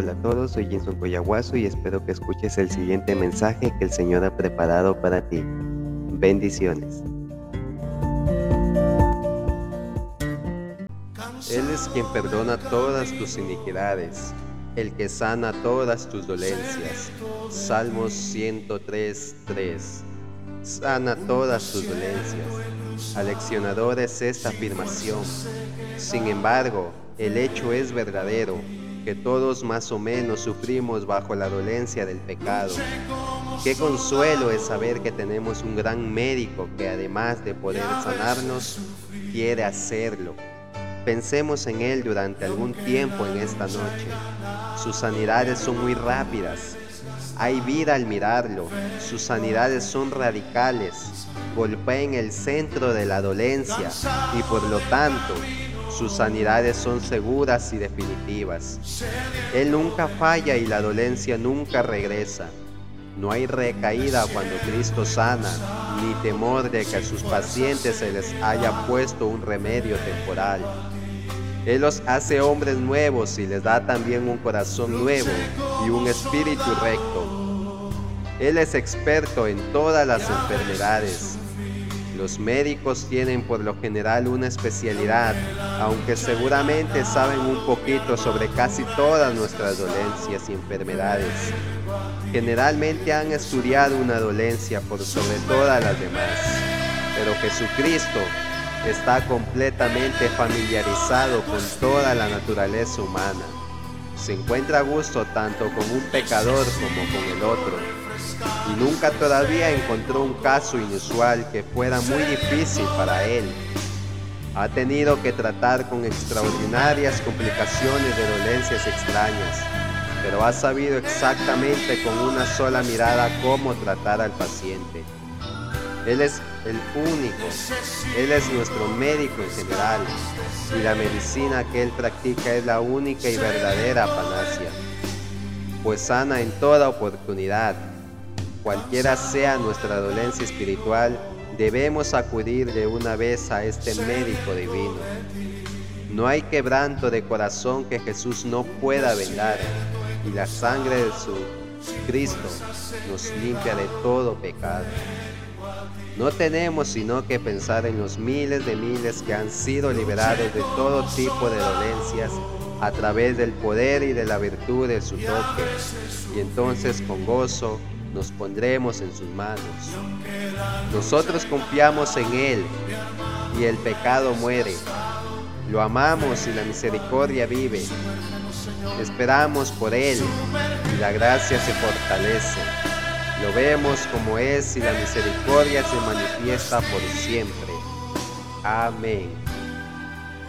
Hola a todos, soy Jenson Coyahuaso y espero que escuches el siguiente mensaje que el Señor ha preparado para ti. Bendiciones. Él es quien perdona todas tus iniquidades, el que sana todas tus dolencias. Salmos 103, 3. Sana todas tus dolencias. Aleccionador es esta afirmación. Sin embargo, el hecho es verdadero que todos más o menos sufrimos bajo la dolencia del pecado. Qué consuelo es saber que tenemos un gran médico que además de poder sanarnos, quiere hacerlo. Pensemos en Él durante algún tiempo en esta noche. Sus sanidades son muy rápidas. Hay vida al mirarlo. Sus sanidades son radicales. Golpea en el centro de la dolencia y por lo tanto sus sanidades son seguras y definitivas. Él nunca falla y la dolencia nunca regresa. No hay recaída cuando Cristo sana, ni temor de que a sus pacientes se les haya puesto un remedio temporal. Él los hace hombres nuevos y les da también un corazón nuevo y un espíritu recto. Él es experto en todas las enfermedades los médicos tienen por lo general una especialidad, aunque seguramente saben un poquito sobre casi todas nuestras dolencias y enfermedades. Generalmente han estudiado una dolencia por sobre todas las demás, pero Jesucristo está completamente familiarizado con toda la naturaleza humana. Se encuentra a gusto tanto con un pecador como con el otro y nunca todavía encontró un caso inusual que fuera muy difícil para él. Ha tenido que tratar con extraordinarias complicaciones de dolencias extrañas, pero ha sabido exactamente con una sola mirada cómo tratar al paciente. Él es el único, Él es nuestro médico en general y la medicina que Él practica es la única y verdadera panacia, pues sana en toda oportunidad Cualquiera sea nuestra dolencia espiritual, debemos acudir de una vez a este médico divino. No hay quebranto de corazón que Jesús no pueda vendar, y la sangre de su Cristo nos limpia de todo pecado. No tenemos sino que pensar en los miles de miles que han sido liberados de todo tipo de dolencias a través del poder y de la virtud de su toque, y entonces con gozo nos pondremos en sus manos. Nosotros confiamos en Él y el pecado muere. Lo amamos y la misericordia vive. Esperamos por Él y la gracia se fortalece. Lo vemos como es y la misericordia se manifiesta por siempre. Amén.